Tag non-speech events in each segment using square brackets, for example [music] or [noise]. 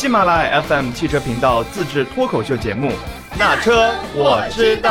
喜马拉雅 FM 汽车频道自制脱口秀节目《那车我知道》。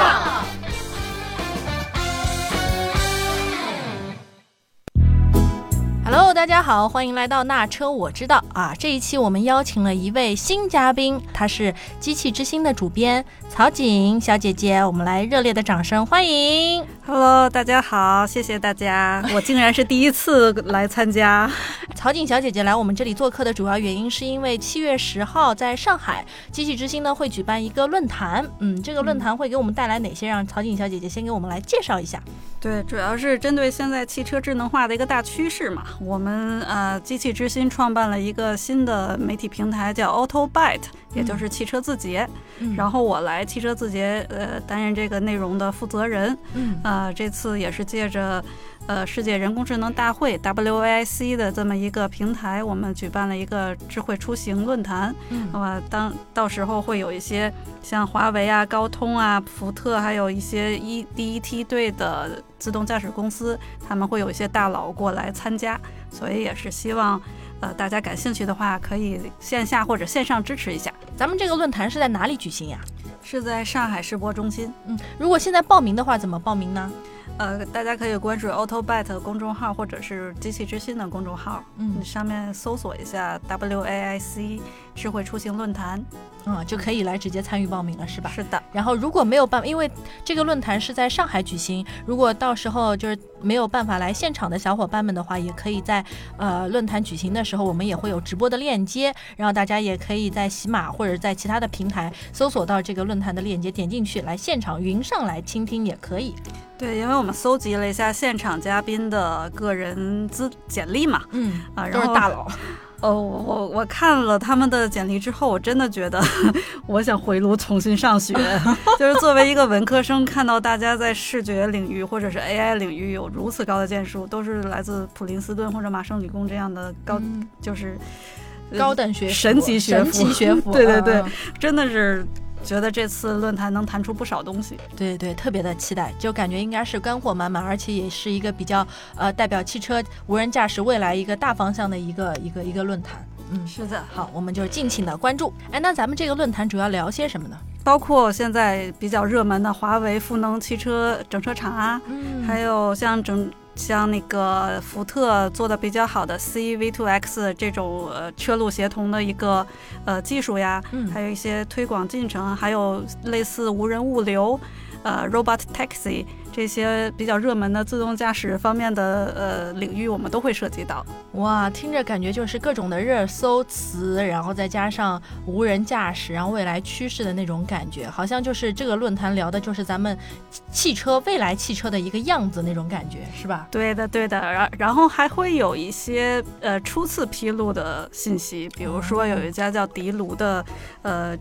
Hello，大家好，欢迎来到那车我知道啊！这一期我们邀请了一位新嘉宾，她是机器之星的主编曹景小姐姐，我们来热烈的掌声欢迎。Hello，大家好，谢谢大家。[laughs] 我竟然是第一次来参加。曹景小姐姐来我们这里做客的主要原因，是因为七月十号在上海机器之星呢会举办一个论坛，嗯，这个论坛会给我们带来哪些？让曹景小姐姐先给我们来介绍一下。对，主要是针对现在汽车智能化的一个大趋势嘛。我们呃，机器之心创办了一个新的媒体平台，叫 Auto Byte，也就是汽车字节。嗯然后我来汽车字节呃担任这个内容的负责人。嗯呃，这次也是借着呃世界人工智能大会 WAIC 的这么一个平台，我们举办了一个智慧出行论坛。嗯那么当到时候会有一些像华为啊、高通啊、福特，还有一些一第一梯队的自动驾驶公司，他们会有一些大佬过来参加，所以也是希望。呃，大家感兴趣的话，可以线下或者线上支持一下。咱们这个论坛是在哪里举行呀？是在上海世博中心。嗯，如果现在报名的话，怎么报名呢？呃，大家可以关注 AutoByte 公众号或者是机器之心的公众号，嗯上面搜索一下 WAIC 智慧出行论坛。嗯，就可以来直接参与报名了，是吧？是的，然后如果没有办，因为这个论坛是在上海举行，如果到时候就是没有办法来现场的小伙伴们的话，也可以在呃论坛举行的时候，我们也会有直播的链接，然后大家也可以在喜马或者在其他的平台搜索到这个论坛的链接，点进去来现场云上来倾听也可以。对，因为我们搜集了一下现场嘉宾的个人资简历嘛，嗯啊，都然后是大佬。哦，我我我看了他们的简历之后，我真的觉得 [laughs] 我想回炉重新上学。[laughs] 就是作为一个文科生，看到大家在视觉领域或者是 AI 领域有如此高的建树，都是来自普林斯顿或者麻省理工这样的高，嗯就是呃高等学府神级学府神级学府，对对对嗯真的是觉得这次论坛能谈出不少东西。对对，特别的期待，就感觉应该是干货满满，而且也是一个比较呃代表汽车无人驾驶未来一个大方向的一个一个一个论坛。嗯，是的，好，我们就敬请的关注。哎，那咱们这个论坛主要聊些什么呢？包括现在比较热门的华为赋能汽车整车厂啊，嗯还有像整像那个福特做的比较好的 CV2X 这种呃车路协同的一个呃技术呀，嗯还有一些推广进程，还有类似无人物流。呃，robot taxi 这些比较热门的自动驾驶方面的呃领域，我们都会涉及到。哇，听着感觉就是各种的热搜词，然后再加上无人驾驶，然后未来趋势的那种感觉，好像就是这个论坛聊的就是咱们汽车未来汽车的一个样子那种感觉，是吧？对的，对的，然然后还会有一些呃初次披露的信息，比如说有一家叫迪卢的，呃，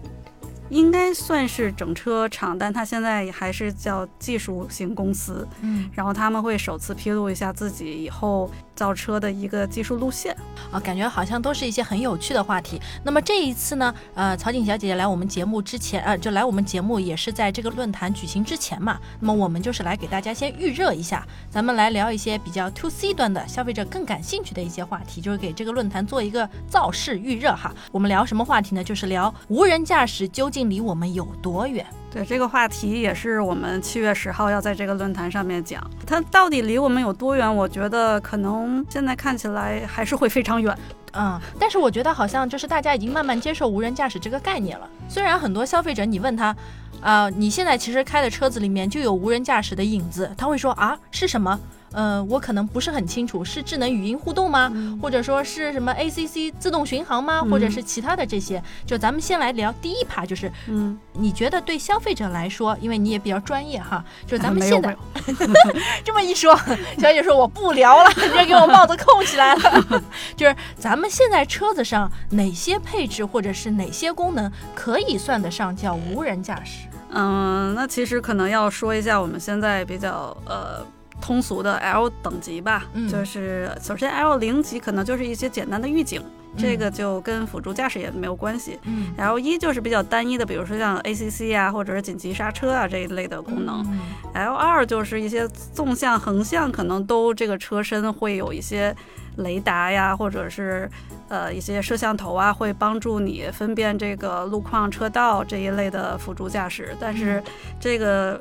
应该算是整车厂，但它现在还是叫技术型公司，嗯然后他们会首次披露一下自己以后造车的一个技术路线。啊，感觉好像都是一些很有趣的话题。那么这一次呢，呃，曹景小姐姐来我们节目之前，呃，就来我们节目也是在这个论坛举行之前嘛。那么我们就是来给大家先预热一下，咱们来聊一些比较 to C 端的消费者更感兴趣的一些话题，就是给这个论坛做一个造势预热哈。我们聊什么话题呢？就是聊无人驾驶究竟离我们有多远？对这个话题也是我们七月十号要在这个论坛上面讲，它到底离我们有多远？我觉得可能现在看起来还是会非常远。嗯，但是我觉得好像就是大家已经慢慢接受无人驾驶这个概念了。虽然很多消费者你问他，啊、你现在其实开的车子里面就有无人驾驶的影子，他会说啊是什么？呃，我可能不是很清楚，是智能语音互动吗？或者说是什么 ACC 自动巡航吗？嗯或者是其他的这些？就咱们先来聊第一趴，就是嗯，你觉得对消费者来说，因为你也比较专业哈，就是咱们现在 [laughs] 这么一说，小姐说我不聊了，[laughs] 直接给我帽子扣起来了。[laughs] 就是咱们现在车子上哪些配置或者是哪些功能可以算得上叫无人驾驶？嗯，那其实可能要说一下我们现在比较呃通俗的 L 等级吧，嗯就是首先 L 零级可能就是一些简单的预警，这嗯个就跟辅助驾驶也没有关系。嗯 L 一就是比较单一的，比如说像 ACC 啊，或者是紧急刹车啊这一类的功能。嗯 L 二就是一些纵向、横向，可能都这个车身会有一些雷达呀，或者是呃一些摄像头啊，会帮助你分辨这个路况、车道这一类的辅助驾驶。但是这个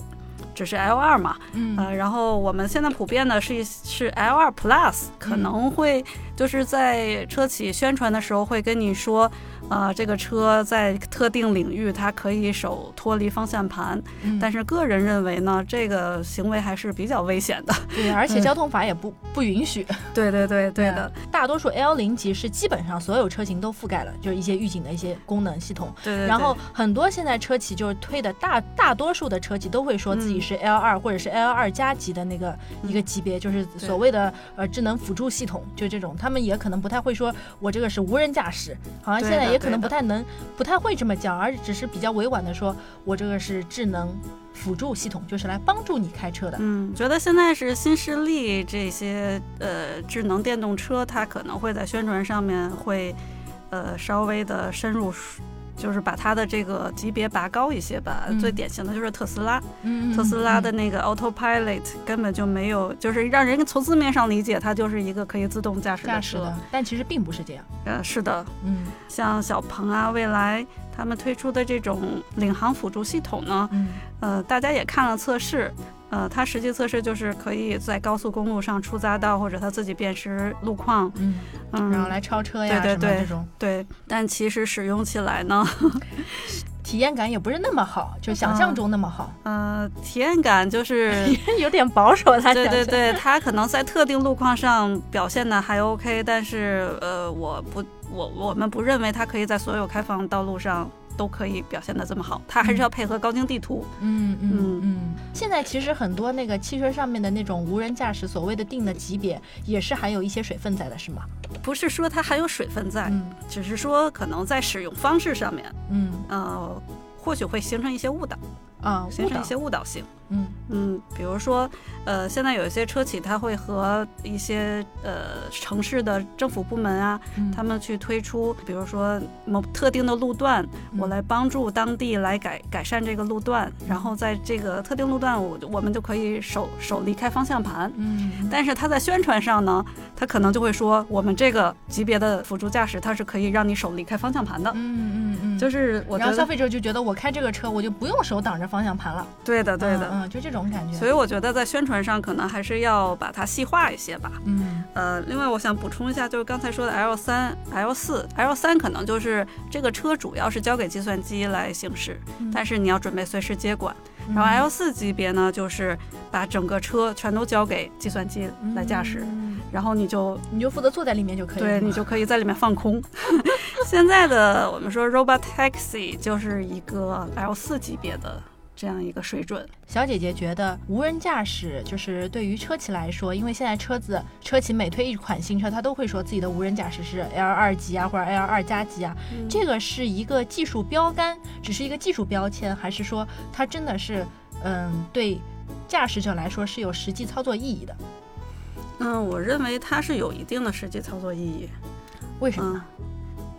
只是 L 二嘛，嗯。呃，然后我们现在普遍的是是 L 二 Plus，可能会就是在车企宣传的时候会跟你说，呃，这个车在特定领域它可以手脱离方向盘，嗯但是个人认为呢，这个行为还是比较危险的。对，而 [laughs] 且交通法也不不允许。[laughs] 对对对对的，大多数 L 零级是基本上所有车型都覆盖了，就是一些预警的一些功能系统。对对对。然后很多现在车企就是推的大大多数的车企都会说自己是 L 二或者是 L 二加级的那个一个级别，就是所谓的呃智能辅助系统，就这种，他们也可能不太会说我这个是无人驾驶，好像现在对的也可能不太能不太会这么讲，而只是比较委婉的说我这个是智能辅助系统，就是来帮助你开车的。嗯，觉得现在是新势力这些呃智能电动车，它可能会在宣传上面会呃稍微的深入，就是把它的这个级别拔高一些吧。嗯最典型的就是特斯拉，嗯，特斯拉的嗯那个 Autopilot 根本就没有，就是让人从字面上理解，它就是一个可以自动驾驶的车驾驶的。，但其实并不是这样。呃，是的，嗯像小鹏啊、蔚来他们推出的这种领航辅助系统呢，嗯呃，大家也看了测试，呃，它实际测试就是可以在高速公路上出匝道，或者它自己辨识路况，嗯，嗯，然后来超车呀对对对这种。对，但其实使用起来呢，体验感也不是那么好，就想象中那么好，呃，体验感就是。[laughs] 有点保守。他讲是，对对对，它可能在特定路况上表现的还 OK，但是呃，我不，我我们不认为它可以在所有开放道路上都可以表现的这么好，它还是要配合高精地图。嗯嗯嗯嗯。现在其实很多那个汽车上面的那种无人驾驶，所谓的定的级别，也是含有一些水分在的，是吗？不是说它含有水分在，嗯只是说可能在使用方式上面，嗯呃，或许会形成一些误导，啊，形成一些误导性。嗯嗯，比如说，呃，现在有一些车企，它会和一些呃城市的政府部门啊，嗯，他们去推出，比如说某特定的路段，我嗯来帮助当地来改改善这个路段，然后在这个特定路段，我我们就可以手手离开方向盘。嗯但是他在宣传上呢，他可能就会说，我们这个级别的辅助驾驶，它是可以让你手离开方向盘的。嗯嗯嗯，就是我觉然后消，费者就觉得我开这个车，我就不用手挡着方向盘了。对的，对的。嗯，嗯就这种感觉。所以我觉得在宣传上可能还是要把它细化一些吧。嗯呃，另外我想补充一下，就是刚才说的 L 三、L 四、L 三可能就是这个车主要是交给计算机来行驶，嗯但是你要准备随时接管。然后 L 四级别呢，就是把整个车全都交给计算机来驾驶，嗯然后你就你就负责坐在里面就可以了。对你就可以在里面放空。[laughs] 现在的我们说 Robot Taxi 就是一个 L 四级别的这样一个水准。小姐姐觉得无人驾驶就是对于车企来说，因为现在车子车企每推一款新车，它都会说自己的无人驾驶是 L 二级啊，或者 L 二加级啊，这个是一个技术标杆，只是一个技术标签，还是说它真的是嗯对驾驶者来说是有实际操作意义的？嗯，我认为它是有一定的实际操作意义。为什么？嗯，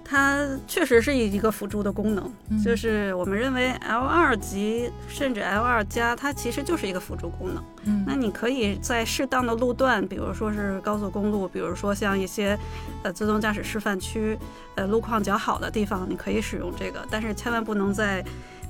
它确实是一个辅助的功能，嗯。就是我们认为 L 二级甚至 L 二加，它其实就是一个辅助功能。嗯。那你可以在适当的路段，比如说是高速公路，比如说像一些呃自动驾驶示范区，呃路况较好的地方，你可以使用这个，但是千万不能在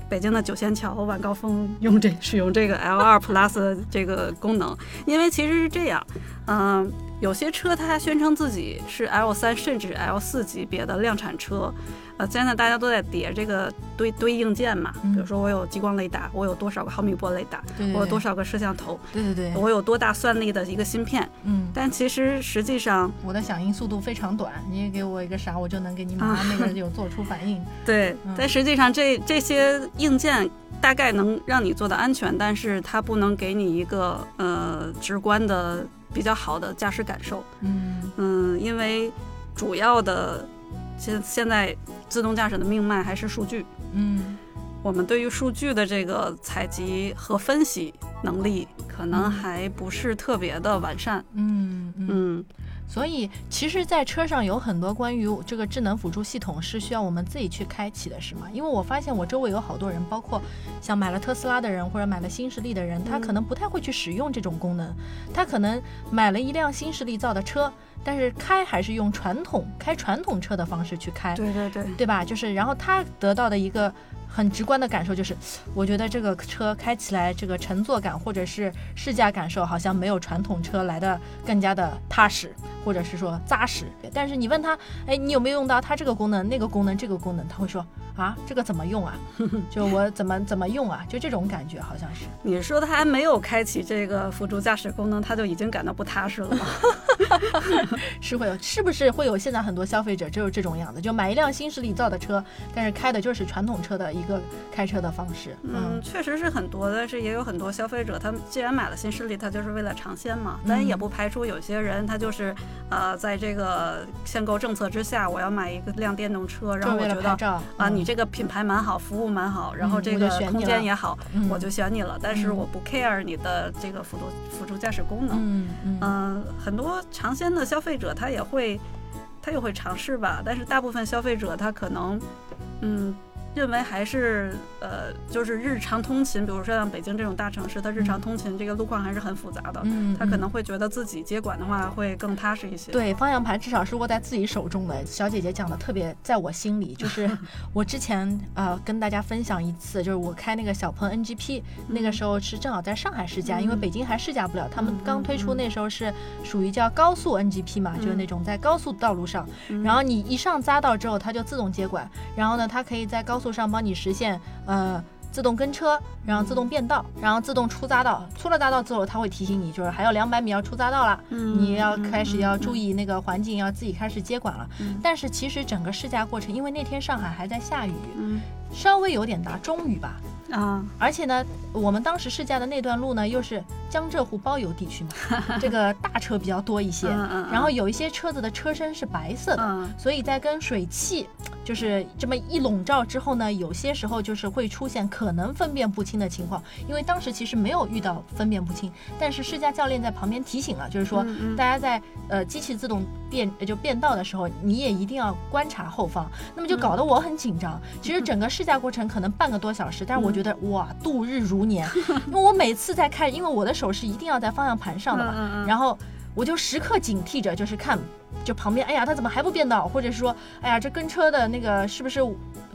北京的九仙桥晚高峰用这使用这个 L 二 Plus 这个功能，因为其实是这样，嗯、有些车它宣称自己是 L 三甚至 L 四级别的量产车，呃，现在大家都在叠这个堆堆硬件嘛，嗯。比如说我有激光雷达，我有多少个毫米波雷达，对对对。我有多少个摄像头，对对对，我有多大算力的一个芯片，嗯，但其实实际上，我的响应速度非常短，你也给我一个啥，我就能给你马上那个有做出反应。[laughs] 对嗯，但实际上这这些硬件大概能让你做的安全，但是它不能给你一个呃直观的比较好的驾驶感受。嗯嗯，因为主要的现现在自动驾驶的命脉还是数据，嗯我们对于数据的这个采集和分析能力可能嗯还不是特别的完善。嗯嗯。嗯所以，其实，在车上有很多关于这个智能辅助系统是需要我们自己去开启的，是吗？因为我发现我周围有好多人，包括像买了特斯拉的人或者买了新势力的人，他可能不太会去使用这种功能。他可能买了一辆新势力造的车，但是开还是用传统开传统车的方式去开，对对对，对吧？就是然后他得到的一个。很直观的感受就是，我觉得这个车开起来，这个乘坐感或者是试驾感受，好像没有传统车来的更加的踏实，或者是说扎实。但是你问他，哎，你有没有用到它这个功能、那个功能、这个功能？他会说。啊，这个怎么用啊？[laughs] 就我怎么怎么用啊？就这种感觉好像是。你说他还没有开启这个辅助驾驶功能，他就已经感到不踏实了吗？[laughs] 是会有，是不是会有？现在很多消费者就是这种样子，就买一辆新势力造的车，但是开的就是传统车的一个开车的方式。嗯，确实是很多，但是也有很多消费者，他既然买了新势力，他就是为了尝鲜嘛。但也不排除有些人，他就是呃，在这个限购政策之下，我要买一个辆电动车，然后我觉得啊，你。这个品牌蛮好，服务蛮好，然后这个空间也好，我就选你了。但是我不 care 你的这个辅助辅助驾驶功能。嗯嗯，很多尝鲜的消费者他也会，他也会尝试吧。但是大部分消费者他可能，嗯。认为还是呃，就是日常通勤，比如说像北京这种大城市，它日常通勤这个路况还是很复杂的。嗯，他可能会觉得自己接管的话会更踏实一些。对，方向盘至少是握在自己手中的。小姐姐讲的特别在我心里，就是 [laughs] 我之前呃跟大家分享一次，就是我开那个小鹏 NGP，那个时候是正好在上海试驾，因为北京还试驾不了。他们刚推出那时候是属于叫高速 NGP 嘛，就是那种在高速道路上，然后你一上匝道之后，它就自动接管，然后呢，它可以在高速上帮你实现呃自动跟车，然后自动变道，然后自动出匝道。出了匝道之后，它会提醒你，就是还有两百米要出匝道了，你要开始要注意那个环境，要自己开始接管了。但是其实整个试驾过程，因为那天上海还在下雨，稍微有点大，中雨吧。啊，而且呢，我们当时试驾的那段路呢，又是江浙沪包邮地区嘛，[laughs] 这个大车比较多一些，然后有一些车子的车身是白色的，所以在跟水汽就是这么一笼罩之后呢，有些时候就是会出现可能分辨不清的情况。因为当时其实没有遇到分辨不清，但是试驾教练在旁边提醒了，就是说大家在呃机器自动变就变道的时候，你也一定要观察后方。那么就搞得我很紧张。其实整个试驾过程可能半个多小时，但是我觉觉得哇，度日如年，[laughs] 因为我每次在开，因为我的手是一定要在方向盘上的嘛，然后我就时刻警惕着，就是看。就旁边，哎呀，他怎么还不变道？或者是说，哎呀，这跟车的那个是不是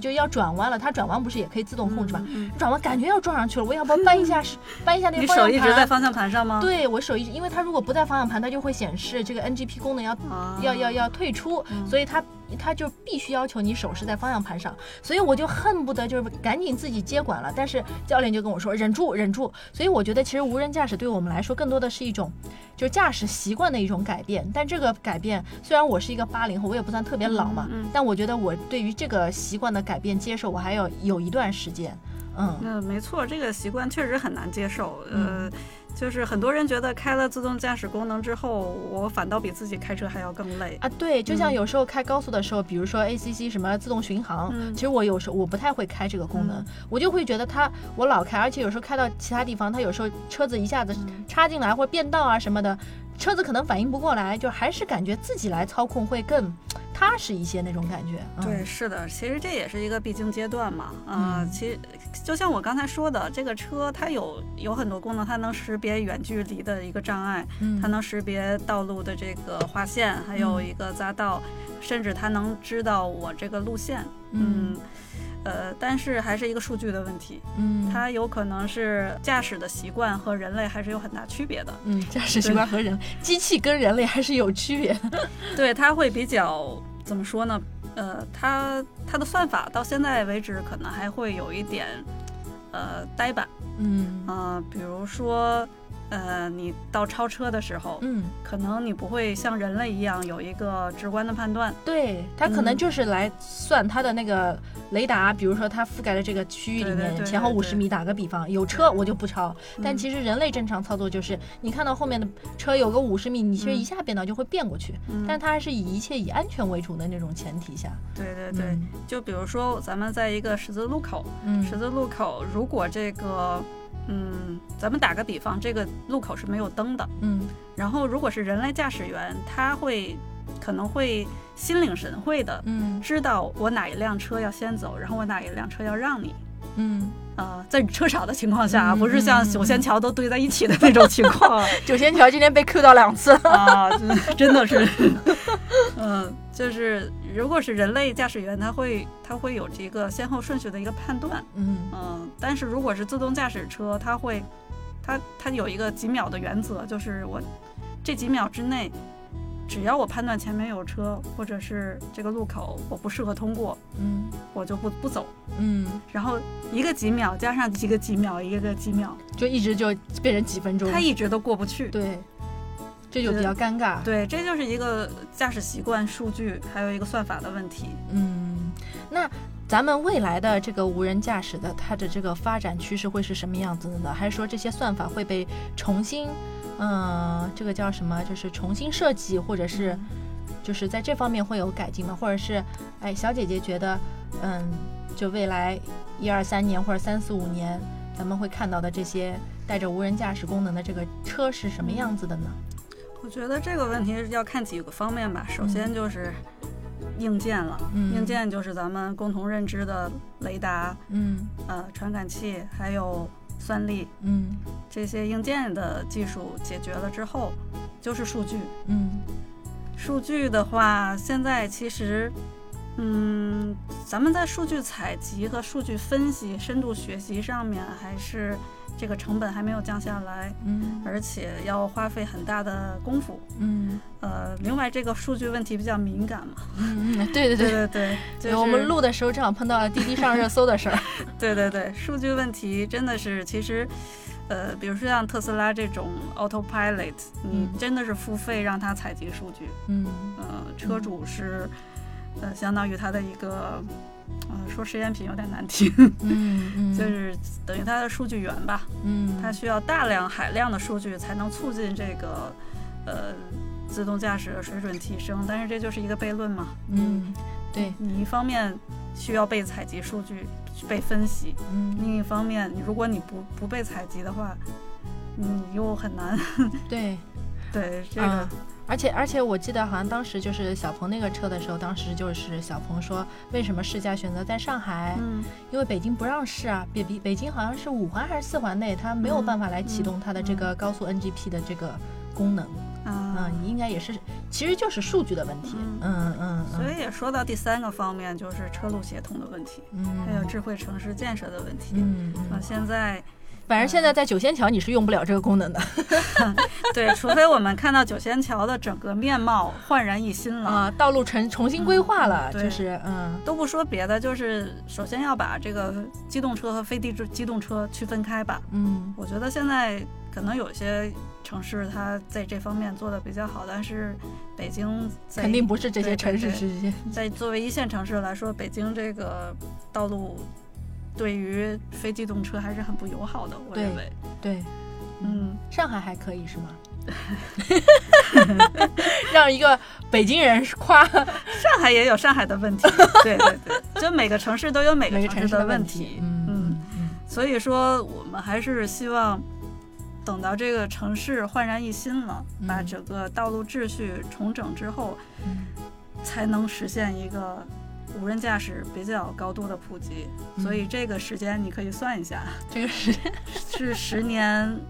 就要转弯了？它转弯不是也可以自动控制吗？转弯感觉要撞上去了，我要不要 [laughs] 搬一下？搬一下那个方向盘？你手一直在方向盘上吗？对，我手一直，因为它如果不在方向盘，它就会显示这个 NGP 功能要要要要退出，所以它它就必须要求你手是在方向盘上。所以我就恨不得就是赶紧自己接管了，但是教练就跟我说忍住忍住。所以我觉得其实无人驾驶对我们来说更多的是一种就是驾驶习惯的一种改变，但这个改变。虽然我是一个八零后，我也不算特别老嘛，但我觉得我对于这个习惯的改变接受，我还要有一段时间。嗯，那没错，这个习惯确实很难接受。呃，就是很多人觉得开了自动驾驶功能之后，我反倒比自己开车还要更累啊。对，就像有时候开高速的时候，比如说 ACC 什么自动巡航，其实我有时候我不太会开这个功能，我就会觉得它我老开，而且有时候开到其他地方，它有时候车子一下子插进来或者变道啊什么的。车子可能反应不过来，就还是感觉自己来操控会更 [tsk] 踏实一些那种感觉。对，是的，其实这也是一个必经阶段嘛。啊，其实就像我刚才说的，这个车它有有很多功能，它能识别远距离的一个障碍，它能识别道路的这个划线，还有一个匝道，甚至它能知道我这个路线。嗯。呃，但是还是一个数据的问题，嗯，它有可能是驾驶的习惯和人类还是有很大区别的，嗯，驾驶习惯和人机器跟人类还是有区别，[laughs] 对，它会比较怎么说呢？呃，它它的算法到现在为止可能还会有一点呃呆板，嗯啊，比如说。呃，你到超车的时候，嗯，可能你不会像人类一样有一个直观的判断，对，它可能就是来算它的那个雷达，比如说它覆盖的这个区域里面前后五十米，打个比方，有车我就不超，但其实人类正常操作就是你看到后面的车有个五十米，你其实一下变道就会变过去，但它还是以一切以安全为主的那种前提下，对对对，就比如说咱们在一个十字路口，嗯，十字路口如果这个。嗯，咱们打个比方，这个路口是没有灯的，嗯。然后如果是人类驾驶员，他会可能会心领神会的嗯。知道我哪一辆车要先走，然后我哪一辆车要让你。嗯，呃，在车少的情况下，嗯不是像嗯九仙桥都堆在一起的那种情况。[laughs] 九仙桥今天被 Q 到两次。啊，真真的是，[laughs] 嗯，就是如果是人类驾驶员，他会他会有这个先后顺序的一个判断，嗯嗯，但是如果是自动驾驶车，他会，他他有一个几秒的原则，就是我这几秒之内，只要我判断前面有车，或者是这个路口我不适合通过，嗯我就不不走。嗯，然后一个几秒加上几个几秒，一个个几秒，就一直就变成几分钟。他一直都过不去。对，这就比较尴尬。对，这就是一个驾驶习惯、数据，还有一个算法的问题。嗯，那咱们未来的这个无人驾驶的它的这个发展趋势会是什么样子的呢？还是说这些算法会被重新，嗯、这个叫什么？就是重新设计，或者是就是在这方面会有改进吗？或者是，哎，小姐姐觉得，嗯，就未来一二三年或者三四五年，咱们会看到的这些带着无人驾驶功能的这个车是什么样子的呢？我觉得这个问题要看几个方面吧。首先就是硬件了，嗯。硬件就是咱们共同认知的雷达、嗯。呃传感器，还有算力嗯。这些硬件的技术解决了之后，就是数据。嗯。数据的话，现在其实，嗯，咱们在数据采集和数据分析、深度学习上面，还是这个成本还没有降下来，嗯而且要花费很大的功夫。嗯呃，另外这个数据问题比较敏感嘛，对对对对。对对，就，是我们录的时候正好碰到了滴滴上热搜的事儿。[laughs] 对对对，数据问题真的是其实。呃，比如说像特斯拉这种 autopilot，你嗯真的是付费让它采集数据，嗯呃，车主是，呃，相当于它的一个，呃，说实验品有点难听，嗯嗯，[laughs] 就是等于它的数据源吧，嗯，它需要大量海量的数据才能促进这个，呃，自动驾驶的水准提升。但是这就是一个悖论嘛，嗯对你一方面需要被采集数据、被分析，嗯另一方面，你如果你不不被采集的话，你又很难对 [laughs] 对这个。啊而且而且我记得好像当时就是小鹏那个车的时候，当时就是小鹏说为什么试驾选择在上海，嗯，因为北京不让试啊，北北北京好像是五环还是四环内，它没有嗯办法来启动它的这个高速 NGP 的这个功能。啊嗯，应该也是，其实就是数据的问题。嗯嗯所以也说到第三个方面，就是车路协同的问题，嗯还有智慧城市建设的问题。嗯啊，嗯，现在反正现在在九仙桥你是用不了这个功能的 [laughs] 对，除非我们看到九仙桥的整个面貌焕然一新了。啊，道路重重新规划了，嗯就是嗯都不说别的，就是首先要把这个机动车和非机机动车区分开吧。嗯我觉得现在可能有些城市它在这方面做的比较好，但是北京肯定不是这些城市对之间。在作为一线城市来说，北京这个道路对于非机动车还是很不友好的，我认为。对，嗯，上海还可以是吗？[laughs] 让一个北京人夸 [laughs] 上海也有上海的问题，[laughs] 对对对，就每个城市都有每个城市的问题题。。嗯嗯，嗯所以说我们还是希望等到这个城市焕然一新了，嗯把整个道路秩序重整之后，嗯才能实现一个无人驾驶比较高度的普及。嗯。所以这个时间你可以算一下，[laughs] 这个时间。是十年。[laughs]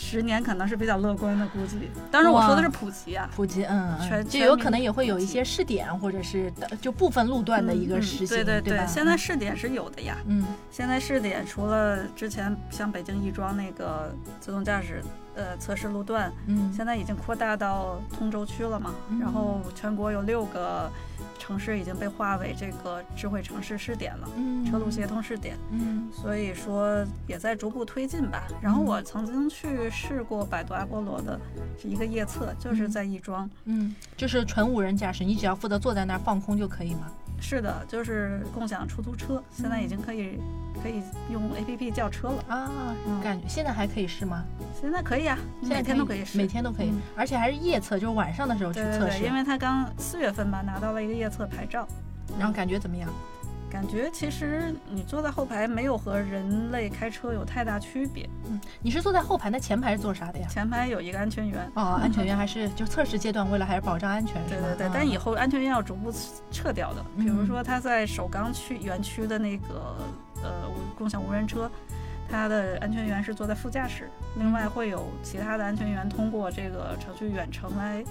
十年可能是比较乐观的估计，当然我说的是普及啊，普及，嗯嗯，全就有可能也会有一些试点，或者是的就部分路段的一个嗯嗯实行，对对对？现在试点是有的呀，嗯。现在试点除了之前像北京亦庄那个自动驾驶呃测试路段，嗯。现在已经扩大到通州区了嘛，嗯。然后全国有六个城市已经被划为这个智慧城市试点了，嗯车路协同试点，嗯所以说也在逐步推进吧。然后我曾经去试过百度阿波罗的一个夜测，就是在亦庄，嗯，就是纯无人驾驶，你只要负责坐在那儿放空就可以吗？是的，就是共享出租车，现在已经可以可以用 A P P 叫车了，啊，嗯感觉现在还可以试吗？现在可以啊，现在每天都可以试，每天都可以嗯，而且还是夜测，就是晚上的时候去对对对，测试因，为他刚四月份吧拿到了一个夜测牌照，然后感觉怎么样？感觉其实你坐在后排没有和人类开车有太大区别。嗯，你是坐在后排，那前排是做啥的呀？前排有一个安全员。哦，[laughs] 安全员还是就测试阶段，为了还是保障安全，对对对，嗯但以后安全员要逐步撤掉的。比如说他在首钢区园区的那个呃共享无人车。它的安全员是坐在副驾驶，另外会有其他的安全员通过这个程序远程来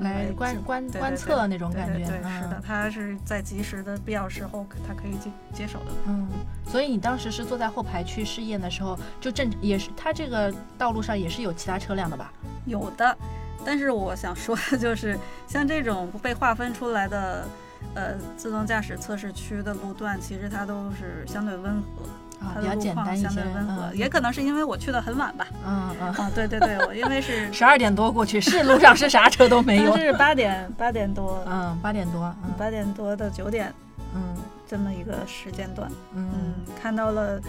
来观观观测那种感觉。对是的，他是在及时的必要时候，他可以接接手的。嗯，所以你当时是坐在后排去试验的时候，就正也是它这个道路上也是有其他车辆的吧？有的，但是我想说的 [laughs] 就是，像这种被划分出来的呃自动驾驶测试区的路段，其实它都是相对温和。啊，它比较的路况简单一些，相对温和，嗯也可能是因为我去的很晚吧。嗯嗯，啊，对对对，我因为是十二点多过去，是路上是啥车都没有。是八点 [laughs] 八点多，嗯，八点多，嗯八点多到九点嗯这么一个时间段，嗯。嗯，看到了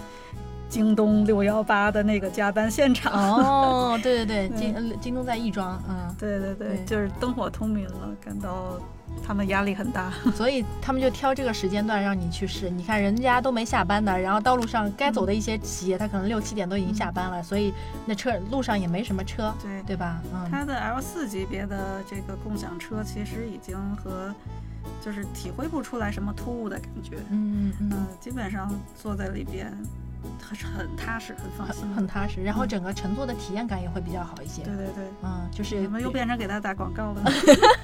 京东六幺八的那个加班现场。哦，对对对，[laughs] 嗯京呃京东在亦庄，嗯，对对对，就是灯火通明了，感到他们压力很大。[laughs] 所以他们就挑这个时间段让你去试。你看人家都没下班的，然后道路上该走的一些企业，他可能六七点都已经下班了，所以那车路上也没什么车，对，对吧？嗯，它的 L 四级别的这个共享车，其实已经和就是体会不出来什么突兀的感觉。嗯嗯嗯，基本上坐在里边很很踏实，很放心很。很踏实，然后整个乘坐的体验感也会比较好一些。对对对，嗯，就是怎么又变成给他打广告了呢？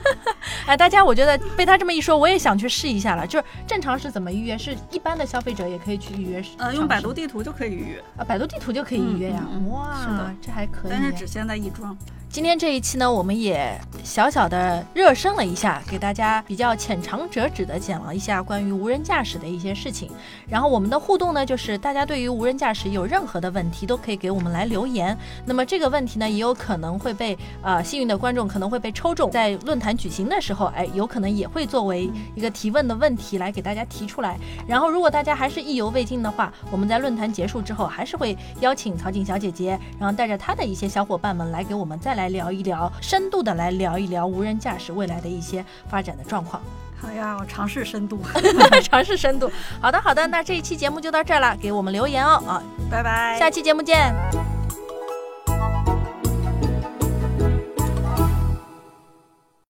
[laughs] 哎，大家，我觉得被他这么一说，我也想去试一下了。就是正常是怎么预约？是一般的消费者也可以去预约？呃，用百度地图就可以预约，啊，百度地图就可以预约呀、嗯嗯嗯哇，是的这还可以。但是只限在亦庄。今天这一期呢，我们也小小的热身了一下，给大家比较浅尝辄止的讲了一下关于无人驾驶的一些事情。然后我们的互动呢，就是大家对于无人驾驶有任何的问题，都可以给我们来留言。那么这个问题呢，也有可能会被呃幸运的观众可能会被抽中，在论坛举行的时候，哎，有可能也会作为一个提问的问题来给大家提出来。然后如果大家还是意犹未尽的话，我们在论坛结束之后，还是会邀请曹景小姐姐，然后带着她的一些小伙伴们来给我们再来来聊一聊，深度的来聊一聊无人驾驶未来的一些发展的状况，好呀，我尝试深度，[laughs] 尝试深度。好的，好的，那这一期节目就到这儿了，给我们留言哦啊，拜拜。下期节目见。